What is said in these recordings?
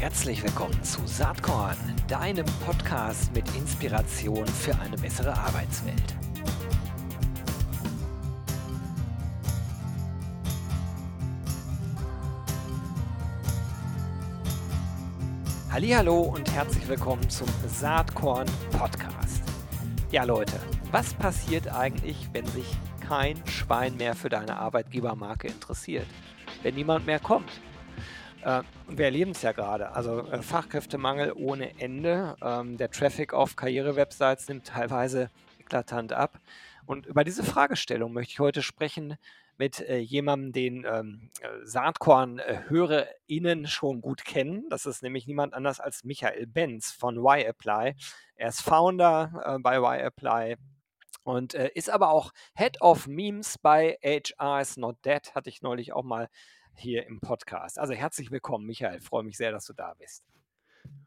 Herzlich willkommen zu Saatkorn, deinem Podcast mit Inspiration für eine bessere Arbeitswelt. Hallo und herzlich willkommen zum Saatkorn Podcast. Ja Leute, was passiert eigentlich, wenn sich kein Schwein mehr für deine Arbeitgebermarke interessiert? Wenn niemand mehr kommt? Äh, wir erleben es ja gerade. Also äh, Fachkräftemangel ohne Ende. Ähm, der Traffic auf Karrierewebsites nimmt teilweise eklatant ab. Und über diese Fragestellung möchte ich heute sprechen mit äh, jemandem, den ähm, Saatkorn-HörerInnen schon gut kennen. Das ist nämlich niemand anders als Michael Benz von YApply. Er ist Founder bei YApply und äh, ist aber auch Head of Memes bei HR is Not Dead, hatte ich neulich auch mal hier im Podcast. Also herzlich willkommen, Michael. Freue mich sehr, dass du da bist.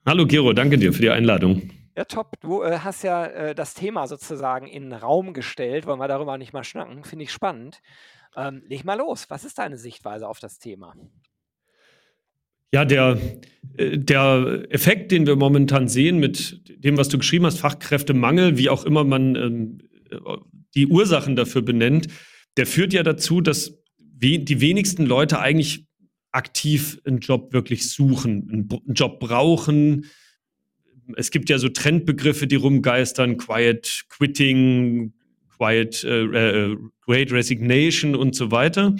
Hallo Gero, danke dir für die Einladung. Ja, top. Du äh, hast ja äh, das Thema sozusagen in den Raum gestellt. Wollen wir darüber nicht mal schnacken? Finde ich spannend. Ähm, leg mal los. Was ist deine Sichtweise auf das Thema? Ja, der, äh, der Effekt, den wir momentan sehen mit dem, was du geschrieben hast, Fachkräftemangel, wie auch immer man ähm, die Ursachen dafür benennt, der führt ja dazu, dass die wenigsten Leute eigentlich aktiv einen Job wirklich suchen, einen Job brauchen. Es gibt ja so Trendbegriffe, die rumgeistern, Quiet Quitting, Quiet äh, äh, Great Resignation und so weiter.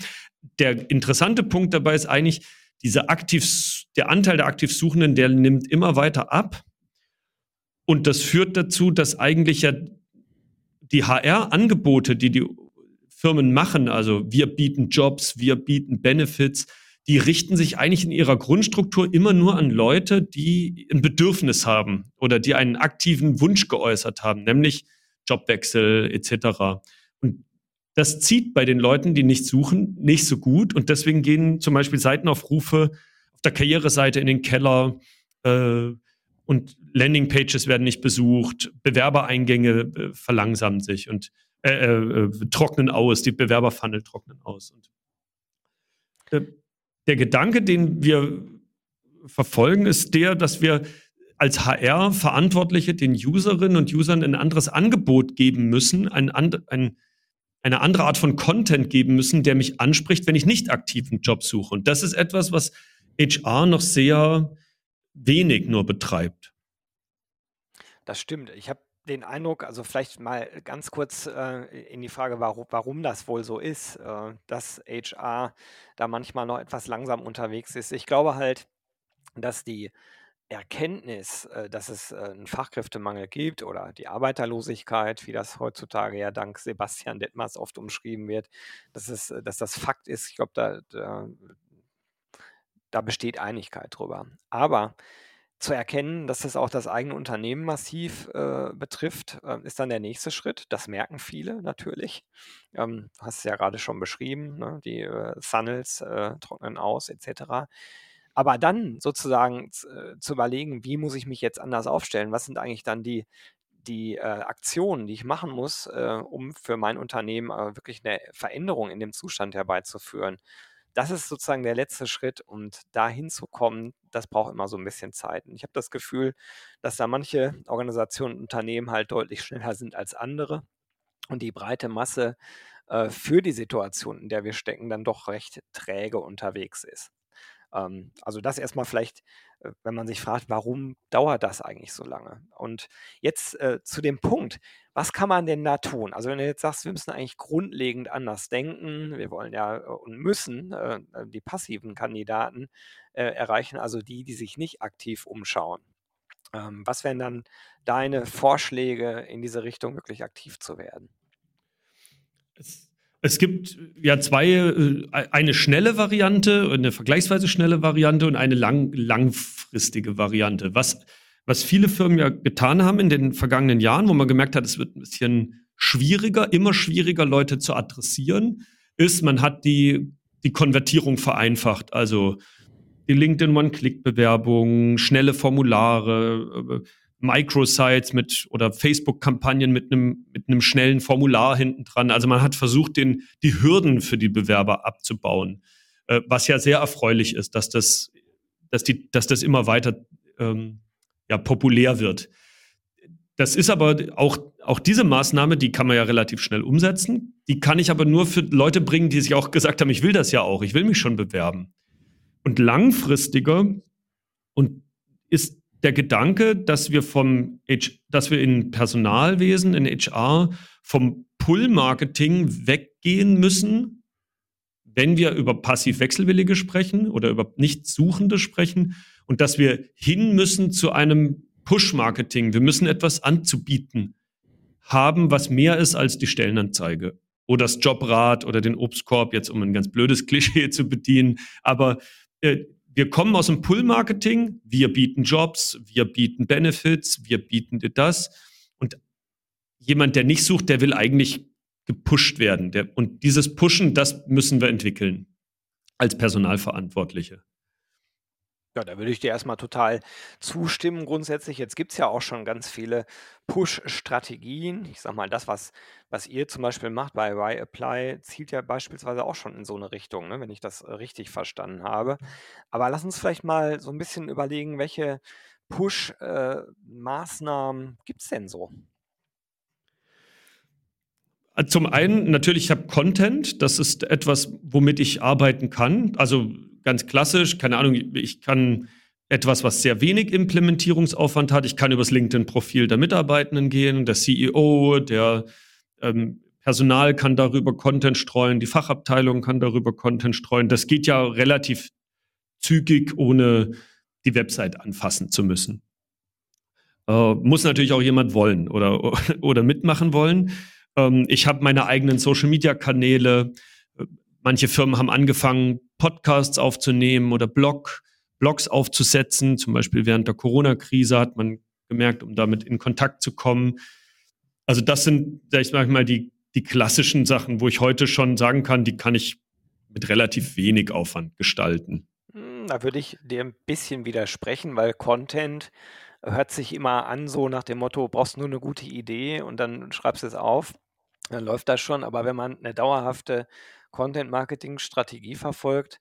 Der interessante Punkt dabei ist eigentlich, dieser aktiv, der Anteil der aktiv Suchenden, der nimmt immer weiter ab. Und das führt dazu, dass eigentlich ja die HR-Angebote, die die Firmen machen, also wir bieten Jobs, wir bieten Benefits, die richten sich eigentlich in ihrer Grundstruktur immer nur an Leute, die ein Bedürfnis haben oder die einen aktiven Wunsch geäußert haben, nämlich Jobwechsel etc. Und das zieht bei den Leuten, die nicht suchen, nicht so gut. Und deswegen gehen zum Beispiel Seitenaufrufe auf der Karriereseite in den Keller äh, und Landingpages werden nicht besucht, Bewerbereingänge äh, verlangsamen sich. Und äh, äh, trocknen aus, die Bewerberfunnel trocknen aus. Und äh, der Gedanke, den wir verfolgen, ist der, dass wir als HR-Verantwortliche den Userinnen und Usern ein anderes Angebot geben müssen, ein, ein, eine andere Art von Content geben müssen, der mich anspricht, wenn ich nicht aktiv einen Job suche. Und das ist etwas, was HR noch sehr wenig nur betreibt. Das stimmt. Ich habe den Eindruck, also vielleicht mal ganz kurz äh, in die Frage, warum, warum das wohl so ist, äh, dass HR da manchmal noch etwas langsam unterwegs ist. Ich glaube halt, dass die Erkenntnis, äh, dass es äh, einen Fachkräftemangel gibt oder die Arbeiterlosigkeit, wie das heutzutage ja dank Sebastian Detmers oft umschrieben wird, dass, es, dass das Fakt ist, ich glaube, da, da, da besteht Einigkeit drüber. Aber zu erkennen, dass das auch das eigene Unternehmen massiv äh, betrifft, äh, ist dann der nächste Schritt. Das merken viele natürlich. Ähm, hast es ja gerade schon beschrieben, ne? die äh, Funnels äh, trocknen aus etc. Aber dann sozusagen äh, zu überlegen, wie muss ich mich jetzt anders aufstellen? Was sind eigentlich dann die, die äh, Aktionen, die ich machen muss, äh, um für mein Unternehmen äh, wirklich eine Veränderung in dem Zustand herbeizuführen? Das ist sozusagen der letzte Schritt und dahin zu kommen, das braucht immer so ein bisschen Zeit. Und ich habe das Gefühl, dass da manche Organisationen und Unternehmen halt deutlich schneller sind als andere und die breite Masse äh, für die Situation, in der wir stecken, dann doch recht träge unterwegs ist. Ähm, also das erstmal vielleicht, äh, wenn man sich fragt, warum dauert das eigentlich so lange? Und jetzt äh, zu dem Punkt, was kann man denn da tun? Also wenn du jetzt sagst, wir müssen eigentlich grundlegend anders denken, wir wollen ja äh, und müssen äh, äh, die passiven Kandidaten äh, erreichen, also die, die sich nicht aktiv umschauen. Ähm, was wären dann deine Vorschläge in diese Richtung, wirklich aktiv zu werden? Es es gibt ja zwei, äh, eine schnelle Variante, eine vergleichsweise schnelle Variante und eine lang, langfristige Variante. Was, was viele Firmen ja getan haben in den vergangenen Jahren, wo man gemerkt hat, es wird ein bisschen schwieriger, immer schwieriger, Leute zu adressieren, ist, man hat die, die Konvertierung vereinfacht. Also die LinkedIn One-Click-Bewerbung, schnelle Formulare, äh, Microsites mit oder Facebook-Kampagnen mit einem mit einem schnellen Formular hinten dran. Also man hat versucht, den, die Hürden für die Bewerber abzubauen, äh, was ja sehr erfreulich ist, dass das dass, die, dass das immer weiter ähm, ja, populär wird. Das ist aber auch, auch diese Maßnahme, die kann man ja relativ schnell umsetzen. Die kann ich aber nur für Leute bringen, die sich auch gesagt haben, ich will das ja auch, ich will mich schon bewerben. Und langfristiger und ist der Gedanke, dass wir vom dass wir in Personalwesen, in HR, vom Pull-Marketing weggehen müssen, wenn wir über passiv-wechselwillige sprechen oder über Nicht-Suchende sprechen und dass wir hin müssen zu einem Push-Marketing. Wir müssen etwas anzubieten haben, was mehr ist als die Stellenanzeige oder das Jobrad oder den Obstkorb, jetzt um ein ganz blödes Klischee zu bedienen. Aber äh, wir kommen aus dem Pull-Marketing, wir bieten Jobs, wir bieten Benefits, wir bieten das. Und jemand, der nicht sucht, der will eigentlich gepusht werden. Der, und dieses Pushen, das müssen wir entwickeln als Personalverantwortliche. Ja, da würde ich dir erstmal total zustimmen grundsätzlich. Jetzt gibt es ja auch schon ganz viele Push-Strategien. Ich sage mal, das, was, was ihr zum Beispiel macht bei Y-Apply, zielt ja beispielsweise auch schon in so eine Richtung, ne, wenn ich das richtig verstanden habe. Aber lass uns vielleicht mal so ein bisschen überlegen, welche Push-Maßnahmen äh, gibt es denn so? Zum einen natürlich, ich habe Content, das ist etwas, womit ich arbeiten kann. Also ganz klassisch, keine Ahnung, ich kann etwas, was sehr wenig Implementierungsaufwand hat. Ich kann übers LinkedIn-Profil der Mitarbeitenden gehen, der CEO, der ähm, Personal kann darüber Content streuen, die Fachabteilung kann darüber Content streuen. Das geht ja relativ zügig, ohne die Website anfassen zu müssen. Äh, muss natürlich auch jemand wollen oder, oder mitmachen wollen. Ähm, ich habe meine eigenen Social-Media-Kanäle. Manche Firmen haben angefangen, Podcasts aufzunehmen oder Blog, Blogs aufzusetzen. Zum Beispiel während der Corona-Krise hat man gemerkt, um damit in Kontakt zu kommen. Also das sind, sag ich mal, die, die klassischen Sachen, wo ich heute schon sagen kann, die kann ich mit relativ wenig Aufwand gestalten. Hm, da würde ich dir ein bisschen widersprechen, weil Content hört sich immer an, so nach dem Motto, brauchst nur eine gute Idee und dann schreibst du es auf, dann läuft das schon. Aber wenn man eine dauerhafte Content-Marketing-Strategie verfolgt,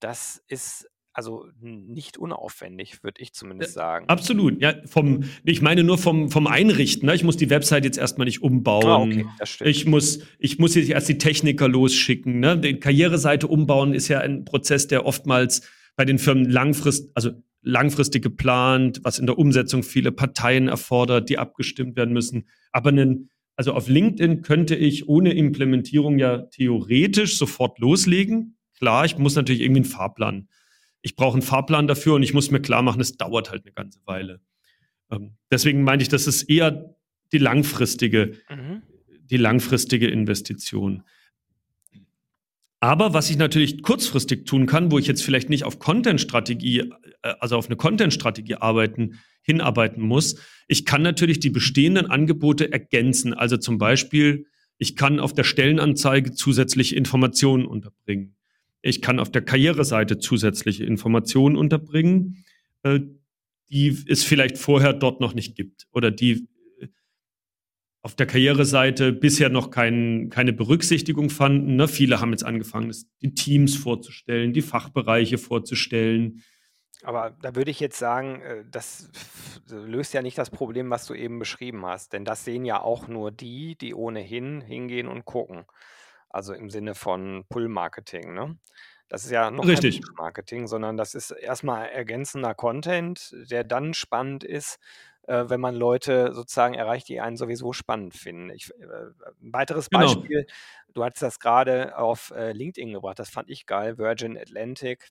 das ist also nicht unaufwendig, würde ich zumindest sagen. Absolut. Ja, vom, ich meine nur vom, vom Einrichten. Ne? Ich muss die Website jetzt erstmal nicht umbauen. Ah, okay, das stimmt. Ich muss, ich muss jetzt erst die Techniker losschicken. Ne? Die Karriereseite umbauen ist ja ein Prozess, der oftmals bei den Firmen langfristig, also langfristig geplant, was in der Umsetzung viele Parteien erfordert, die abgestimmt werden müssen. Aber einen also auf LinkedIn könnte ich ohne Implementierung ja theoretisch sofort loslegen. Klar, ich muss natürlich irgendwie einen Fahrplan. Ich brauche einen Fahrplan dafür und ich muss mir klar machen, es dauert halt eine ganze Weile. Ähm, deswegen meinte ich, das ist eher die langfristige, mhm. die langfristige Investition. Aber was ich natürlich kurzfristig tun kann, wo ich jetzt vielleicht nicht auf Content-Strategie, äh, also auf eine Content-Strategie arbeiten, hinarbeiten muss, ich kann natürlich die bestehenden Angebote ergänzen. Also zum Beispiel, ich kann auf der Stellenanzeige zusätzliche Informationen unterbringen. Ich kann auf der Karriereseite zusätzliche Informationen unterbringen, äh, die es vielleicht vorher dort noch nicht gibt oder die auf der Karriereseite bisher noch kein, keine Berücksichtigung fanden. Ne? Viele haben jetzt angefangen, die Teams vorzustellen, die Fachbereiche vorzustellen. Aber da würde ich jetzt sagen, äh, das löst ja nicht das Problem, was du eben beschrieben hast. Denn das sehen ja auch nur die, die ohnehin hingehen und gucken. Also im Sinne von Pull-Marketing. Ne? Das ist ja noch Richtig. kein Pull-Marketing, sondern das ist erstmal ergänzender Content, der dann spannend ist, äh, wenn man Leute sozusagen erreicht, die einen sowieso spannend finden. Ich, äh, ein weiteres genau. Beispiel, du hattest das gerade auf äh, LinkedIn gebracht, das fand ich geil, Virgin Atlantic,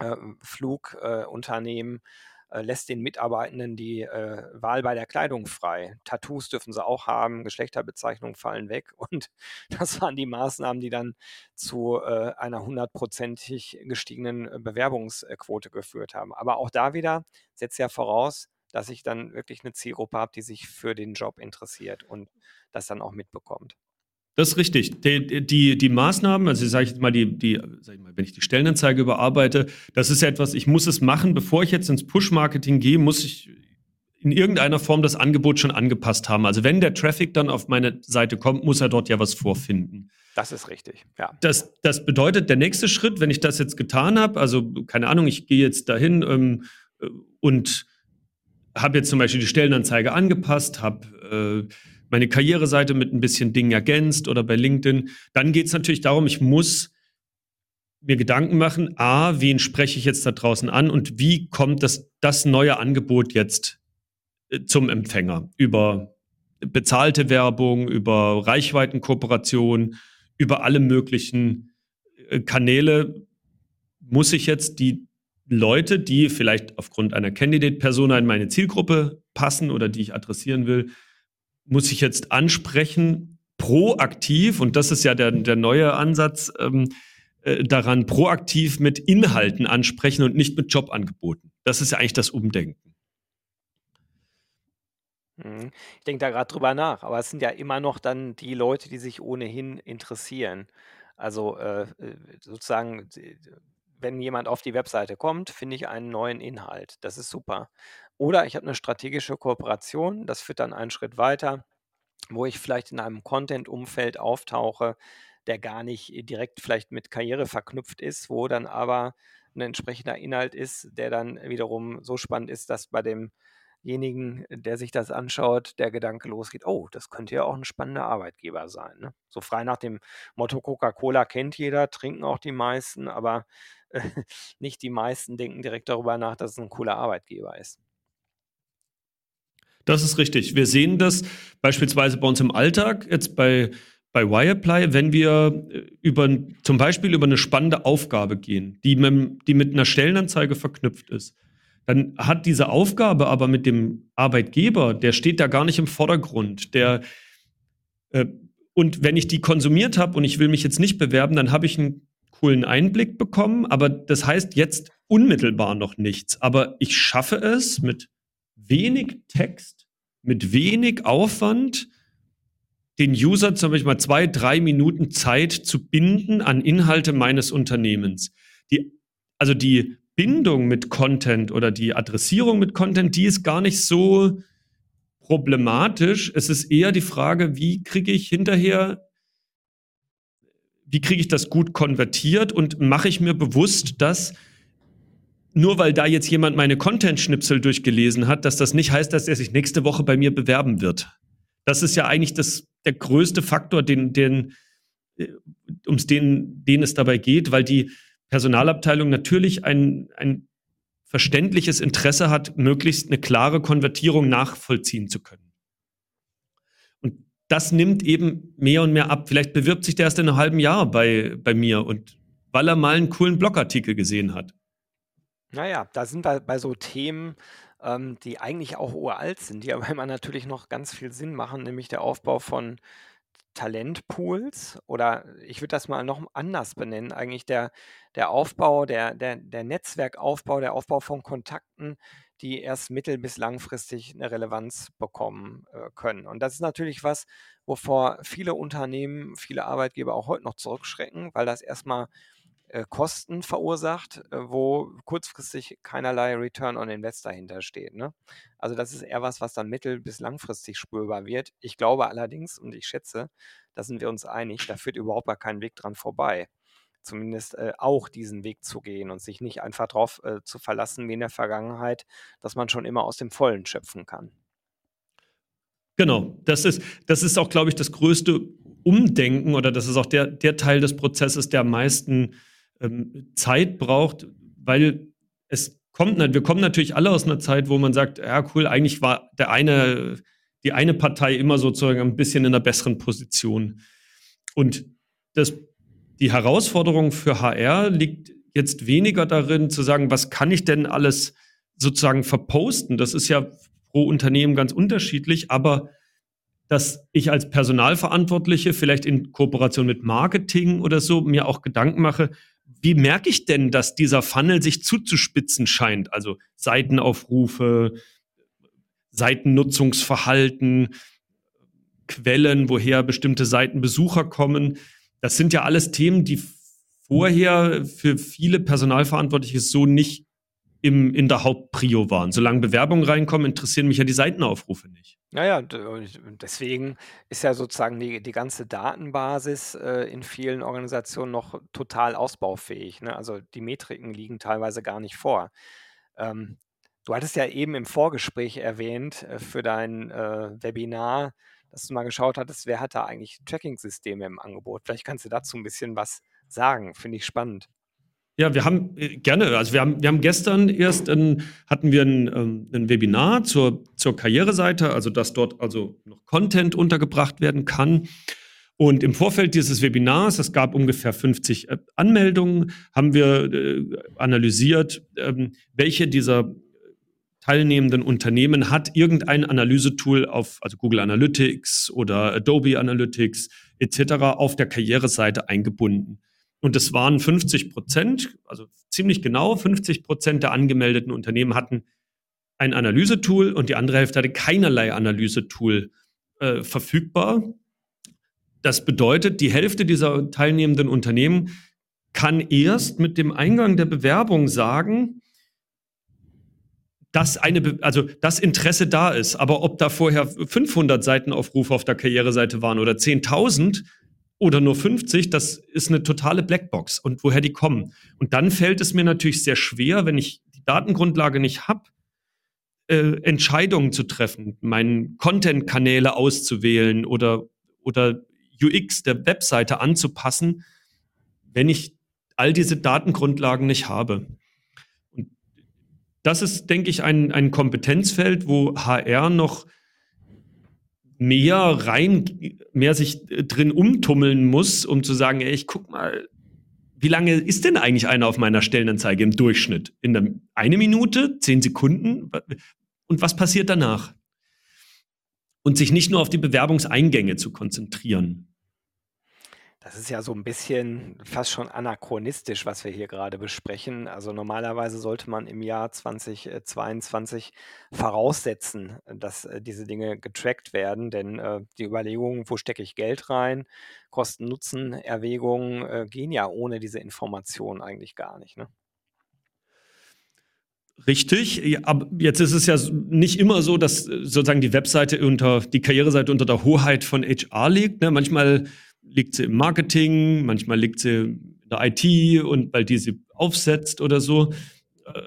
äh, Flugunternehmen äh, lässt den Mitarbeitenden die äh, Wahl bei der Kleidung frei. Tattoos dürfen sie auch haben, Geschlechterbezeichnungen fallen weg und das waren die Maßnahmen, die dann zu äh, einer hundertprozentig gestiegenen äh, Bewerbungsquote geführt haben. Aber auch da wieder setzt ja voraus, dass ich dann wirklich eine Zielgruppe habe, die sich für den Job interessiert und das dann auch mitbekommt. Das ist richtig. Die, die, die Maßnahmen, also sage ich mal, die, die, sag ich mal, wenn ich die Stellenanzeige überarbeite, das ist ja etwas, ich muss es machen, bevor ich jetzt ins Push-Marketing gehe, muss ich in irgendeiner Form das Angebot schon angepasst haben. Also wenn der Traffic dann auf meine Seite kommt, muss er dort ja was vorfinden. Das ist richtig, ja. Das, das bedeutet, der nächste Schritt, wenn ich das jetzt getan habe, also keine Ahnung, ich gehe jetzt dahin ähm, äh, und habe jetzt zum Beispiel die Stellenanzeige angepasst, habe äh, meine Karriereseite mit ein bisschen Dingen ergänzt oder bei LinkedIn, dann geht es natürlich darum, ich muss mir Gedanken machen, a, wen spreche ich jetzt da draußen an und wie kommt das, das neue Angebot jetzt äh, zum Empfänger? Über bezahlte Werbung, über Reichweitenkooperation, über alle möglichen äh, Kanäle muss ich jetzt die Leute, die vielleicht aufgrund einer Candidate-Persona in meine Zielgruppe passen oder die ich adressieren will, muss ich jetzt ansprechen, proaktiv, und das ist ja der, der neue Ansatz, ähm, äh, daran proaktiv mit Inhalten ansprechen und nicht mit Jobangeboten. Das ist ja eigentlich das Umdenken. Mhm. Ich denke da gerade drüber nach, aber es sind ja immer noch dann die Leute, die sich ohnehin interessieren. Also äh, sozusagen, wenn jemand auf die Webseite kommt, finde ich einen neuen Inhalt. Das ist super. Oder ich habe eine strategische Kooperation, das führt dann einen Schritt weiter, wo ich vielleicht in einem Content-Umfeld auftauche, der gar nicht direkt vielleicht mit Karriere verknüpft ist, wo dann aber ein entsprechender Inhalt ist, der dann wiederum so spannend ist, dass bei demjenigen, der sich das anschaut, der Gedanke losgeht, oh, das könnte ja auch ein spannender Arbeitgeber sein. Ne? So frei nach dem Motto, Coca-Cola kennt jeder, trinken auch die meisten, aber äh, nicht die meisten denken direkt darüber nach, dass es ein cooler Arbeitgeber ist. Das ist richtig. Wir sehen das beispielsweise bei uns im Alltag, jetzt bei, bei Wireplay, wenn wir äh, über, zum Beispiel über eine spannende Aufgabe gehen, die mit, die mit einer Stellenanzeige verknüpft ist. Dann hat diese Aufgabe aber mit dem Arbeitgeber, der steht da gar nicht im Vordergrund. Der, äh, und wenn ich die konsumiert habe und ich will mich jetzt nicht bewerben, dann habe ich einen coolen Einblick bekommen, aber das heißt jetzt unmittelbar noch nichts. Aber ich schaffe es mit wenig Text, mit wenig Aufwand, den User zum Beispiel mal zwei, drei Minuten Zeit zu binden an Inhalte meines Unternehmens. Die, also die Bindung mit Content oder die Adressierung mit Content, die ist gar nicht so problematisch. Es ist eher die Frage, wie kriege ich hinterher, wie kriege ich das gut konvertiert und mache ich mir bewusst, dass nur weil da jetzt jemand meine Content-Schnipsel durchgelesen hat, dass das nicht heißt, dass er sich nächste Woche bei mir bewerben wird. Das ist ja eigentlich das, der größte Faktor, den, den, äh, um den, den es dabei geht, weil die Personalabteilung natürlich ein, ein verständliches Interesse hat, möglichst eine klare Konvertierung nachvollziehen zu können. Und das nimmt eben mehr und mehr ab. Vielleicht bewirbt sich der erst in einem halben Jahr bei, bei mir und weil er mal einen coolen Blogartikel gesehen hat. Naja, da sind wir bei so Themen, ähm, die eigentlich auch uralt sind, die aber immer natürlich noch ganz viel Sinn machen, nämlich der Aufbau von Talentpools oder ich würde das mal noch anders benennen, eigentlich der, der Aufbau, der, der, der Netzwerkaufbau, der Aufbau von Kontakten, die erst mittel- bis langfristig eine Relevanz bekommen äh, können. Und das ist natürlich was, wovor viele Unternehmen, viele Arbeitgeber auch heute noch zurückschrecken, weil das erstmal Kosten verursacht, äh, wo kurzfristig keinerlei Return on Invest dahinter steht. Ne? Also das ist eher was, was dann mittel- bis langfristig spürbar wird. Ich glaube allerdings und ich schätze, da sind wir uns einig, da führt überhaupt gar kein Weg dran vorbei. Zumindest äh, auch diesen Weg zu gehen und sich nicht einfach darauf äh, zu verlassen wie in der Vergangenheit, dass man schon immer aus dem Vollen schöpfen kann. Genau, das ist, das ist auch, glaube ich, das größte Umdenken oder das ist auch der, der Teil des Prozesses, der am meisten ähm, Zeit braucht, weil es kommt, wir kommen natürlich alle aus einer Zeit, wo man sagt, ja cool, eigentlich war der eine, die eine Partei immer sozusagen ein bisschen in einer besseren Position. Und das, die Herausforderung für HR liegt jetzt weniger darin zu sagen, was kann ich denn alles sozusagen verposten? Das ist ja pro Unternehmen ganz unterschiedlich, aber dass ich als Personalverantwortliche vielleicht in Kooperation mit Marketing oder so mir auch Gedanken mache, wie merke ich denn, dass dieser Funnel sich zuzuspitzen scheint? Also Seitenaufrufe, Seitennutzungsverhalten, Quellen, woher bestimmte Seitenbesucher kommen. Das sind ja alles Themen, die vorher für viele Personalverantwortliche so nicht im, in der Hauptprio waren. Solange Bewerbungen reinkommen, interessieren mich ja die Seitenaufrufe nicht. Naja, deswegen ist ja sozusagen die, die ganze Datenbasis äh, in vielen Organisationen noch total ausbaufähig. Ne? Also die Metriken liegen teilweise gar nicht vor. Ähm, du hattest ja eben im Vorgespräch erwähnt äh, für dein äh, Webinar, dass du mal geschaut hattest, wer hat da eigentlich Tracking-Systeme im Angebot. Vielleicht kannst du dazu ein bisschen was sagen. Finde ich spannend. Ja, wir haben äh, gerne, also wir haben, wir haben gestern erst ein, hatten wir ein, ähm, ein Webinar zur, zur Karriereseite, also dass dort also noch Content untergebracht werden kann. Und im Vorfeld dieses Webinars, es gab ungefähr 50 äh, Anmeldungen, haben wir äh, analysiert, ähm, welche dieser teilnehmenden Unternehmen hat irgendein Analysetool auf, also Google Analytics oder Adobe Analytics etc. auf der Karriereseite eingebunden. Und es waren 50 Prozent, also ziemlich genau 50 Prozent der angemeldeten Unternehmen hatten ein Analysetool und die andere Hälfte hatte keinerlei Analysetool äh, verfügbar. Das bedeutet, die Hälfte dieser teilnehmenden Unternehmen kann erst mit dem Eingang der Bewerbung sagen, dass eine, also das Interesse da ist. Aber ob da vorher 500 Seitenaufrufe auf der Karriereseite waren oder 10.000, oder nur 50, das ist eine totale Blackbox und woher die kommen. Und dann fällt es mir natürlich sehr schwer, wenn ich die Datengrundlage nicht habe, äh, Entscheidungen zu treffen, meinen Content-Kanäle auszuwählen oder, oder UX der Webseite anzupassen, wenn ich all diese Datengrundlagen nicht habe. Und das ist, denke ich, ein, ein Kompetenzfeld, wo HR noch mehr rein, mehr sich äh, drin umtummeln muss, um zu sagen, ey, ich guck mal, wie lange ist denn eigentlich einer auf meiner Stellenanzeige im Durchschnitt? In der, eine Minute, zehn Sekunden? Und was passiert danach? Und sich nicht nur auf die Bewerbungseingänge zu konzentrieren. Das ist ja so ein bisschen fast schon anachronistisch, was wir hier gerade besprechen. Also normalerweise sollte man im Jahr 2022 voraussetzen, dass äh, diese Dinge getrackt werden, denn äh, die Überlegungen, wo stecke ich Geld rein, Kosten-Nutzen-Erwägungen äh, gehen ja ohne diese Informationen eigentlich gar nicht. Ne? Richtig, aber jetzt ist es ja nicht immer so, dass sozusagen die Webseite unter, die Karriereseite unter der Hoheit von HR liegt. Ne? Manchmal liegt sie im Marketing, manchmal liegt sie in der IT und weil die sie aufsetzt oder so. Äh,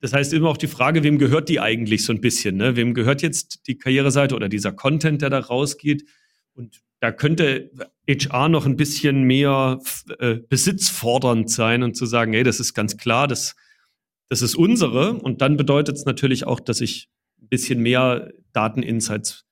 das heißt immer auch die Frage, wem gehört die eigentlich so ein bisschen? Ne? Wem gehört jetzt die Karriereseite oder dieser Content, der da rausgeht? Und da könnte HR noch ein bisschen mehr äh, besitzfordernd sein und zu sagen, hey, das ist ganz klar, das, das ist unsere. Und dann bedeutet es natürlich auch, dass ich ein bisschen mehr Dateninsights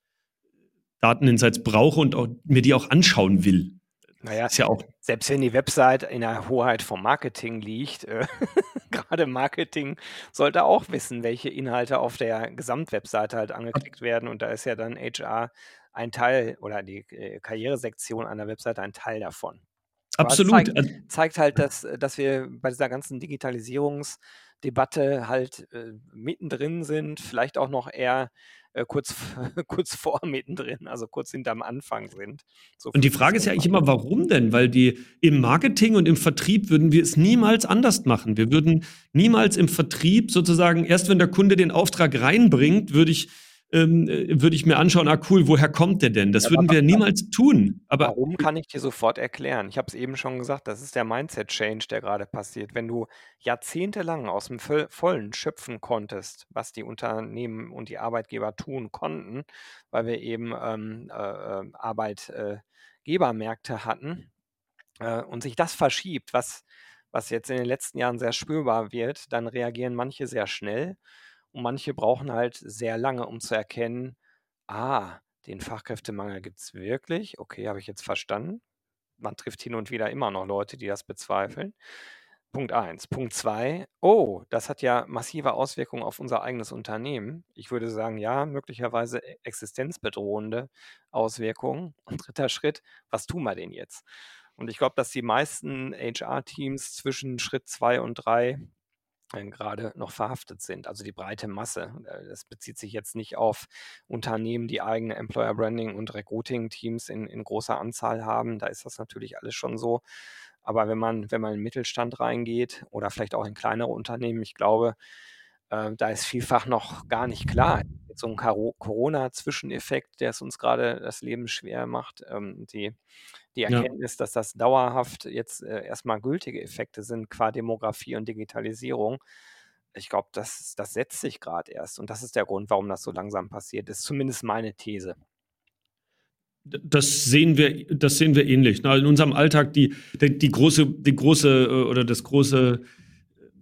Dateninsights brauche und auch, mir die auch anschauen will. Naja, ist ja auch selbst wenn die Website in der Hoheit vom Marketing liegt, äh, gerade Marketing sollte auch wissen, welche Inhalte auf der Gesamtwebseite halt angeklickt werden. Und da ist ja dann HR ein Teil oder die äh, Karrieresektion einer Webseite ein Teil davon. Absolut. Zeigt, zeigt, halt, dass, dass wir bei dieser ganzen Digitalisierungsdebatte halt äh, mittendrin sind, vielleicht auch noch eher äh, kurz, kurz vor mittendrin, also kurz hinterm Anfang sind. So und die Frage ist ja eigentlich immer, warum denn? Weil die im Marketing und im Vertrieb würden wir es niemals anders machen. Wir würden niemals im Vertrieb sozusagen, erst wenn der Kunde den Auftrag reinbringt, würde ich ähm, äh, würde ich mir anschauen, ah cool, woher kommt der denn? Das ja, würden wir niemals tun. Aber warum kann ich dir sofort erklären? Ich habe es eben schon gesagt, das ist der Mindset-Change, der gerade passiert. Wenn du jahrzehntelang aus dem Vollen schöpfen konntest, was die Unternehmen und die Arbeitgeber tun konnten, weil wir eben ähm, äh, äh Arbeitgebermärkte hatten äh, und sich das verschiebt, was, was jetzt in den letzten Jahren sehr spürbar wird, dann reagieren manche sehr schnell und manche brauchen halt sehr lange, um zu erkennen, ah, den Fachkräftemangel gibt es wirklich. Okay, habe ich jetzt verstanden. Man trifft hin und wieder immer noch Leute, die das bezweifeln. Punkt 1. Punkt 2. Oh, das hat ja massive Auswirkungen auf unser eigenes Unternehmen. Ich würde sagen, ja, möglicherweise e-, existenzbedrohende Auswirkungen. Und dritter Schritt, was tun wir denn jetzt? Und ich glaube, dass die meisten HR-Teams zwischen Schritt 2 und 3 gerade noch verhaftet sind, also die breite Masse. Äh, das bezieht sich jetzt nicht auf Unternehmen, die eigene Employer Branding und Recruiting-Teams in, in großer Anzahl haben. Da ist das natürlich alles schon so. Aber wenn man, wenn man in den Mittelstand reingeht oder vielleicht auch in kleinere Unternehmen, ich glaube, äh, da ist vielfach noch gar nicht klar. So ein Corona-Zwischeneffekt, der es uns gerade das Leben schwer macht. Ähm, die, die Ja. Erkenntnis, dass das dauerhaft jetzt äh, erstmal gültige Effekte sind, qua Demografie und Digitalisierung. Ich glaube, das, das setzt sich gerade erst. Und das ist der Grund, warum das so langsam passiert. ist zumindest meine These. Das sehen wir, das sehen wir ähnlich. Na, In unserem Alltag die, die, die große, die große äh, oder das große,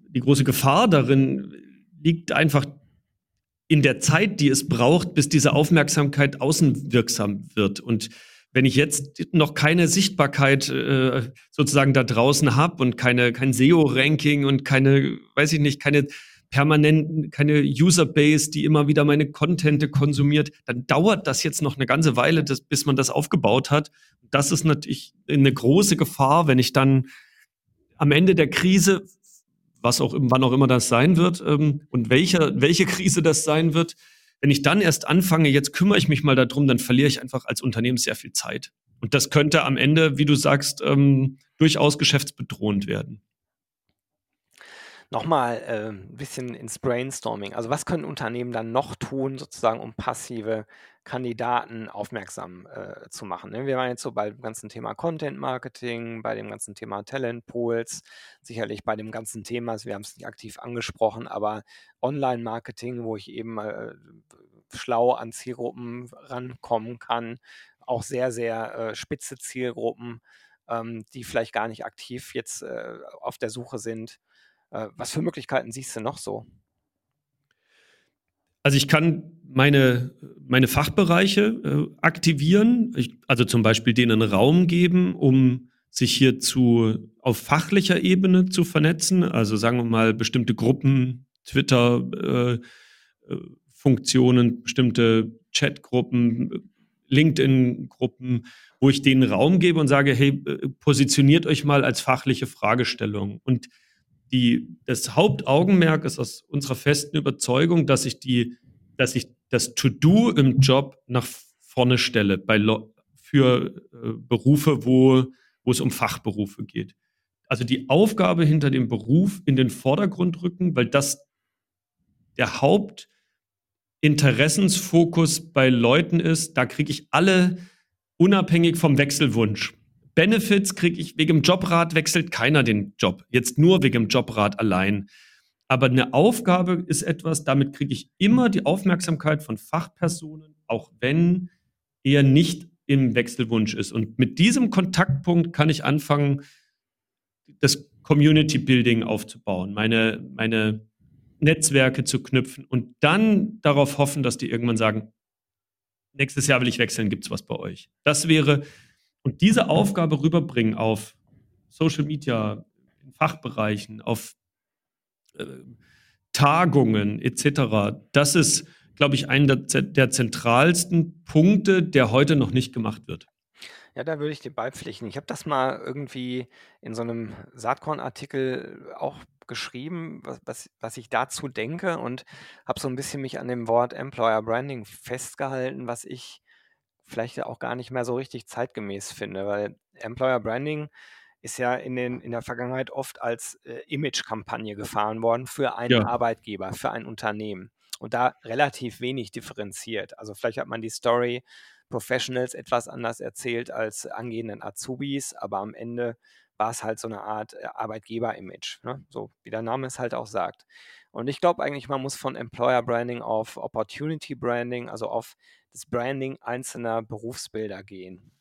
die große Gefahr darin liegt einfach in der Zeit, die es braucht, bis diese Aufmerksamkeit außenwirksam wird. Und wenn ich jetzt noch keine Sichtbarkeit äh, sozusagen da draußen habe und keine kein SEO-Ranking und keine, weiß ich nicht, keine permanenten, keine Userbase, die immer wieder meine Contente konsumiert, dann dauert das jetzt noch eine ganze Weile, das, bis man das aufgebaut hat. Das ist natürlich eine große Gefahr, wenn ich dann am Ende der Krise, was auch wann auch immer das sein wird ähm, und welche, welche Krise das sein wird, wenn ich dann erst anfange, jetzt kümmere ich mich mal darum, dann verliere ich einfach als Unternehmen sehr viel Zeit. Und das könnte am Ende, wie du sagst, ähm, durchaus geschäftsbedrohend werden. Nochmal äh, ein bisschen ins Brainstorming. Also was können Unternehmen dann noch tun, sozusagen, um passive Kandidaten aufmerksam äh, zu machen? Ne? Wir waren jetzt so bei dem ganzen Thema Content Marketing, bei dem ganzen Thema Talent Pools, sicherlich bei dem ganzen Thema, wir haben es nicht aktiv angesprochen, aber Online-Marketing, wo ich eben äh, schlau an Zielgruppen rankommen kann, auch sehr, sehr äh, spitze Zielgruppen, ähm, die vielleicht gar nicht aktiv jetzt äh, auf der Suche sind. Äh, was für Möglichkeiten siehst du noch so? Also ich kann meine, meine Fachbereiche äh, aktivieren, ich, also zum Beispiel denen Raum geben, um sich hier zu, auf fachlicher Ebene zu vernetzen. Also sagen wir mal bestimmte Gruppen, Twitter, äh, äh, bestimmte Chatgruppen, LinkedIn-Gruppen, wo ich denen Raum gebe und sage, hey, äh, positioniert euch mal als fachliche Fragestellung. Und die, das Hauptaugenmerk ist aus unserer festen Überzeugung, dass ich die, dass ich das To-Do im Job nach vorne stelle bei für äh, Berufe, wo, wo es um Fachberufe geht. Also die Aufgabe hinter dem Beruf in den Vordergrund rücken, weil das der Hauptinteressensfokus bei Leuten ist. Da kriege ich alle unabhängig vom Wechselwunsch. Benefits kriege ich wegen dem Jobrat wechselt keiner den Job. Jetzt nur wegen dem Jobrat allein. Aber eine Aufgabe ist etwas, damit kriege ich immer die Aufmerksamkeit von Fachpersonen, auch wenn er nicht im Wechselwunsch ist. Und mit diesem Kontaktpunkt kann ich anfangen, das Community Building aufzubauen, meine, meine Netzwerke zu knüpfen und dann darauf hoffen, dass die irgendwann sagen, nächstes Jahr will ich wechseln, gibt es was bei euch. Das wäre, und diese Aufgabe rüberbringen auf Social Media, in Fachbereichen, auf äh, Tagungen etc., das ist, glaube ich, einer der, der zentralsten Punkte, der heute noch nicht gemacht wird. Ja, da würde ich dir beipflichten. Ich habe das mal irgendwie in so einem Saatkorn-Artikel auch geschrieben, was, was, was ich dazu denke und habe so ein bisschen mich an dem Wort Employer Branding festgehalten, was ich vielleicht auch gar nicht mehr so richtig zeitgemäß finde, weil Employer Branding ist ja in, den, in der Vergangenheit oft als äh, Image-Kampagne gefahren worden für einen Ja. Arbeitgeber, für ein Unternehmen und da relativ wenig differenziert. Also vielleicht hat man die Story Professionals etwas anders erzählt als angehenden Azubis, aber am Ende war es halt so eine Art äh, Arbeitgeber-Image, ne? so wie der Name es halt auch sagt. Und ich glaube eigentlich, man muss von Employer Branding auf Opportunity Branding, also auf das Branding einzelner Berufsbilder gehen.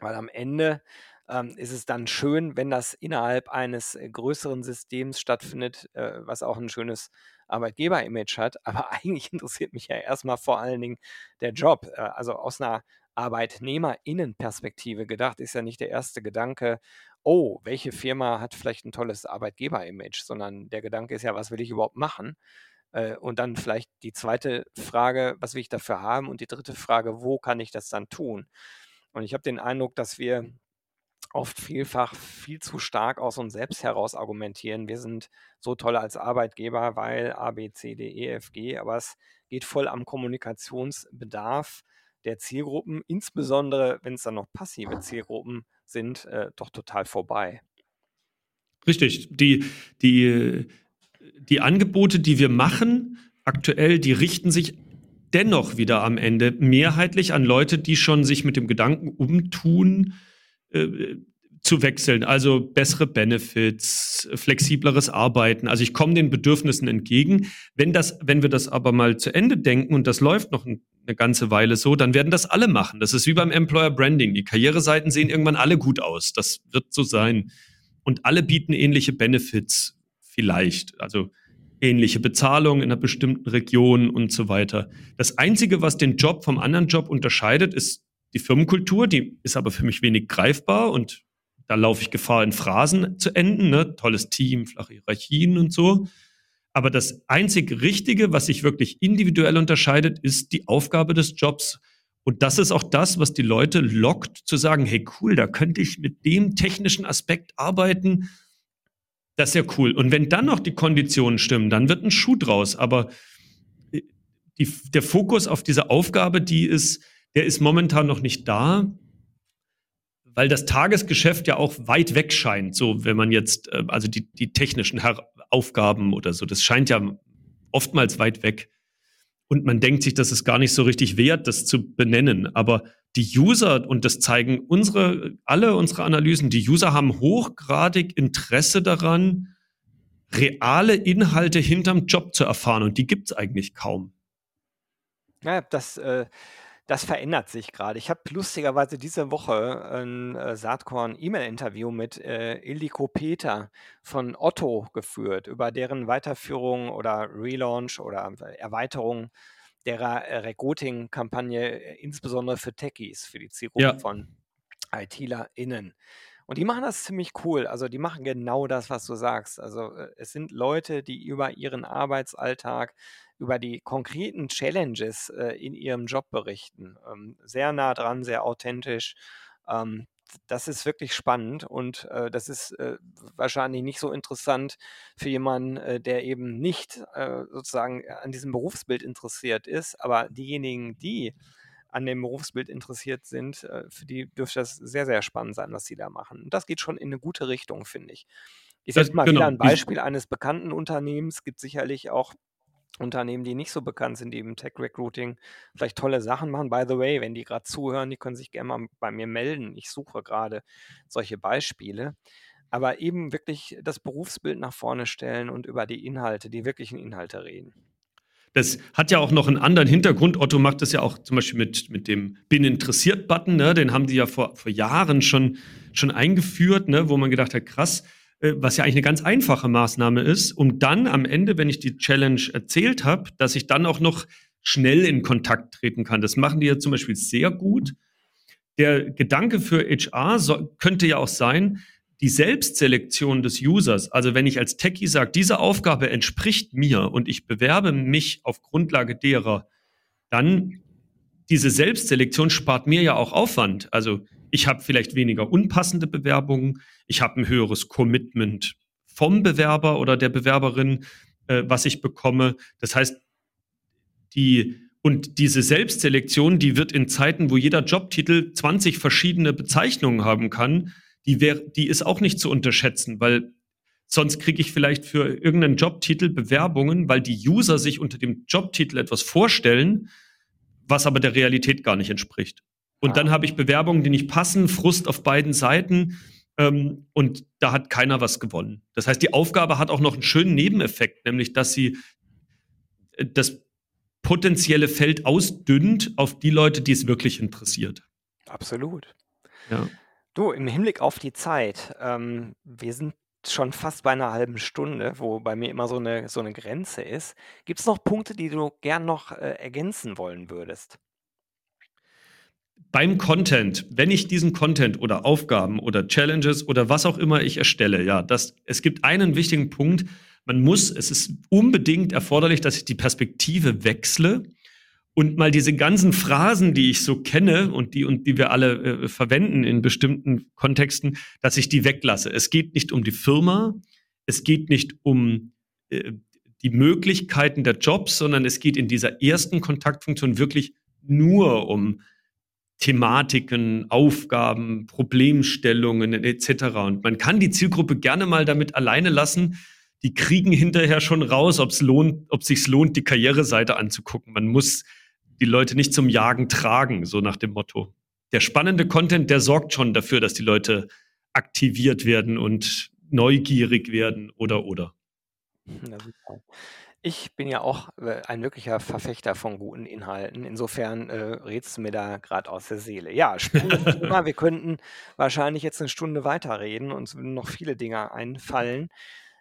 Weil am Ende ähm, ist es dann schön, wenn das innerhalb eines äh, größeren Systems stattfindet, äh, was auch ein schönes Arbeitgeber-Image hat. Aber eigentlich interessiert mich ja erstmal vor allen Dingen der Job. Äh, also aus einer Arbeitnehmerinnenperspektive gedacht ist ja nicht der erste Gedanke, oh, welche Firma hat vielleicht ein tolles Arbeitgeber-Image, sondern der Gedanke ist ja, was will ich überhaupt machen? Äh, und dann vielleicht die zweite Frage, was will ich dafür haben? Und die dritte Frage, wo kann ich das dann tun? Und ich habe den Eindruck, dass wir oft vielfach viel zu stark aus uns selbst heraus argumentieren. Wir sind so toll als Arbeitgeber, weil A, B, C, D, E, F, G, aber es geht voll am Kommunikationsbedarf der Zielgruppen, insbesondere wenn es dann noch passive Zielgruppen sind, äh, doch total vorbei. Richtig. Die, die, die Angebote, die wir machen, aktuell, die richten sich dennoch wieder am Ende mehrheitlich an Leute, die schon sich mit dem Gedanken umtun, äh, zu wechseln. Also bessere Benefits, flexibleres Arbeiten. Also ich komme den Bedürfnissen entgegen. Wenn das, wenn wir das aber mal zu Ende denken und das läuft noch eine ganze Weile so, dann werden das alle machen. Das ist wie beim Employer Branding. Die Karriereseiten sehen irgendwann alle gut aus. Das wird so sein. Und alle bieten ähnliche Benefits vielleicht. Also ähnliche Bezahlung in einer bestimmten Region und so weiter. Das Einzige, was den Job vom anderen Job unterscheidet, ist die Firmenkultur. Die ist aber für mich wenig greifbar und da laufe ich Gefahr, in Phrasen zu enden. Ne? Tolles Team, flache Hierarchien und so. Aber das einzig Richtige, was sich wirklich individuell unterscheidet, ist die Aufgabe des Jobs. Und das ist auch das, was die Leute lockt, zu sagen, hey cool, da könnte ich mit dem technischen Aspekt arbeiten. Das ist ja cool. Und wenn dann noch die Konditionen stimmen, dann wird ein Schuh draus. Aber äh, die, der Fokus auf diese Aufgabe, die ist, der ist momentan noch nicht da weil das Tagesgeschäft ja auch weit weg scheint, so wenn man jetzt, äh, also die, die technischen Aufgaben oder so, das scheint ja oftmals weit weg. Und man denkt sich, das ist gar nicht so richtig wert, das zu benennen. Aber die User, und das zeigen unsere, alle unsere Analysen, die User haben hochgradig Interesse daran, reale Inhalte hinterm Job zu erfahren. Und die gibt es eigentlich kaum. Ja, das äh, das verändert sich gerade. Ich habe lustigerweise diese Woche ein äh, Saatkorn-E-Mail-Interview mit äh, Ildiko Peter von Otto geführt über deren Weiterführung oder Relaunch oder Erweiterung der äh, Recruiting-Kampagne, äh, insbesondere für Techies, für die Zielgruppe Ja. von ITlerInnen. Und die machen das ziemlich cool. Also die machen genau das, was du sagst. Also äh, es sind Leute, die über ihren Arbeitsalltag über die konkreten Challenges äh, in ihrem Job berichten. Ähm, sehr nah dran, sehr authentisch. Ähm, das ist wirklich spannend und äh, das ist äh, wahrscheinlich nicht so interessant für jemanden, äh, der eben nicht äh, sozusagen an diesem Berufsbild interessiert ist. Aber diejenigen, die an dem Berufsbild interessiert sind, äh, für die dürfte das sehr, sehr spannend sein, was sie da machen. Und das geht schon in eine gute Richtung, finde ich. Ich setze mal genau. wieder ein Beispiel eines bekannten Unternehmens. Es gibt sicherlich auch Unternehmen, die nicht so bekannt sind, die im Tech-Recruiting vielleicht tolle Sachen machen. By the way, wenn die gerade zuhören, die können sich gerne mal bei mir melden. Ich suche gerade solche Beispiele. Aber eben wirklich das Berufsbild nach vorne stellen und über die Inhalte, die wirklichen Inhalte reden. Das hat ja auch noch einen anderen Hintergrund. Otto macht das ja auch zum Beispiel mit, mit dem Bin interessiert-Button. Ne? Den haben die ja vor, vor Jahren schon, schon eingeführt, ne? wo man gedacht hat, krass, was ja eigentlich eine ganz einfache Maßnahme ist, um dann am Ende, wenn ich die Challenge erzählt habe, dass ich dann auch noch schnell in Kontakt treten kann. Das machen die ja zum Beispiel sehr gut. Der Gedanke für HR so, könnte ja auch sein, die Selbstselektion des Users, also wenn ich als Techie sage, diese Aufgabe entspricht mir und ich bewerbe mich auf Grundlage derer, dann diese Selbstselektion spart mir ja auch Aufwand. Also ich habe vielleicht weniger unpassende Bewerbungen, ich habe ein höheres Commitment vom Bewerber oder der Bewerberin, äh, was ich bekomme. Das heißt, die und diese Selbstselektion, die wird in Zeiten, wo jeder Jobtitel 20 verschiedene Bezeichnungen haben kann, die, wär, die ist auch nicht zu unterschätzen, weil sonst kriege ich vielleicht für irgendeinen Jobtitel Bewerbungen, weil die User sich unter dem Jobtitel etwas vorstellen, was aber der Realität gar nicht entspricht. Und dann habe ich Bewerbungen, die nicht passen, Frust auf beiden Seiten. Ähm, und da hat keiner was gewonnen. Das heißt, die Aufgabe hat auch noch einen schönen Nebeneffekt, nämlich dass sie äh, das potenzielle Feld ausdünnt auf die Leute, die es wirklich interessiert. Absolut. Ja. Du, im Hinblick auf die Zeit, ähm, wir sind schon fast bei einer halben Stunde, wo bei mir immer so eine, so eine Grenze ist. Gibt es noch Punkte, die du gern noch äh, ergänzen wollen würdest? Beim Content, wenn ich diesen Content oder Aufgaben oder Challenges oder was auch immer ich erstelle, ja, das, es gibt einen wichtigen Punkt. Man muss, es ist unbedingt erforderlich, dass ich die Perspektive wechsle und mal diese ganzen Phrasen, die ich so kenne und die, und die wir alle äh, verwenden in bestimmten Kontexten, dass ich die weglasse. Es geht nicht um die Firma, es geht nicht um äh, die Möglichkeiten der Jobs, sondern es geht in dieser ersten Kontaktfunktion wirklich nur um Thematiken, Aufgaben, Problemstellungen etc. Und man kann die Zielgruppe gerne mal damit alleine lassen. Die kriegen hinterher schon raus, ob es lohnt, ob sich lohnt, die Karriereseite anzugucken. Man muss die Leute nicht zum Jagen tragen, so nach dem Motto. Der spannende Content, der sorgt schon dafür, dass die Leute aktiviert werden und neugierig werden oder oder. Super. Ich bin ja auch äh, ein wirklicher Verfechter von guten Inhalten. Insofern äh, redst du mir da gerade aus der Seele. Ja, spannendes Thema. Wir könnten wahrscheinlich jetzt eine Stunde weiterreden. Uns würden noch viele Dinge einfallen.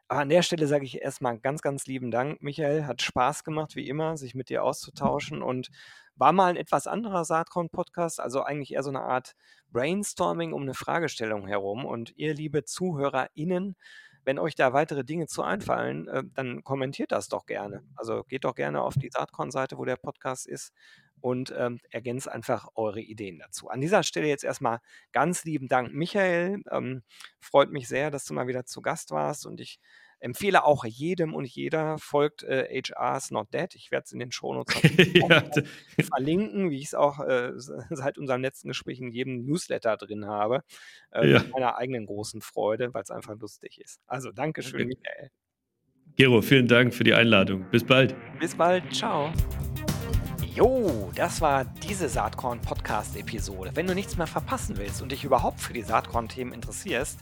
Aber an der Stelle sage ich erstmal ganz, ganz lieben Dank, Michael. Hat Spaß gemacht, wie immer, sich mit dir auszutauschen und war mal ein etwas anderer Saatkorn-Podcast, also eigentlich eher so eine Art Brainstorming um eine Fragestellung herum. Und ihr, liebe ZuhörerInnen, wenn euch da weitere Dinge zu einfallen, äh, dann kommentiert das doch gerne. Also geht doch gerne auf die Saatkorn-Seite, wo der Podcast ist und ähm, ergänzt einfach eure Ideen dazu. An dieser Stelle jetzt erstmal ganz lieben Dank, Michael. Ähm, freut mich sehr, dass du mal wieder zu Gast warst und ich empfehle auch jedem und jeder, folgt äh, HR's Not Dead. Ich werde es in den Shownotes ja. verlinken, wie ich es auch äh, seit unserem letzten Gespräch in jedem Newsletter drin habe. Äh, ja. Mit meiner eigenen großen Freude, weil es einfach lustig ist. Also Dankeschön, okay. Michael. Gero, vielen Dank für die Einladung. Bis bald. Bis bald. Ciao. Jo, das war diese Saatkorn-Podcast-Episode. Wenn du nichts mehr verpassen willst und dich überhaupt für die Saatkorn-Themen interessierst,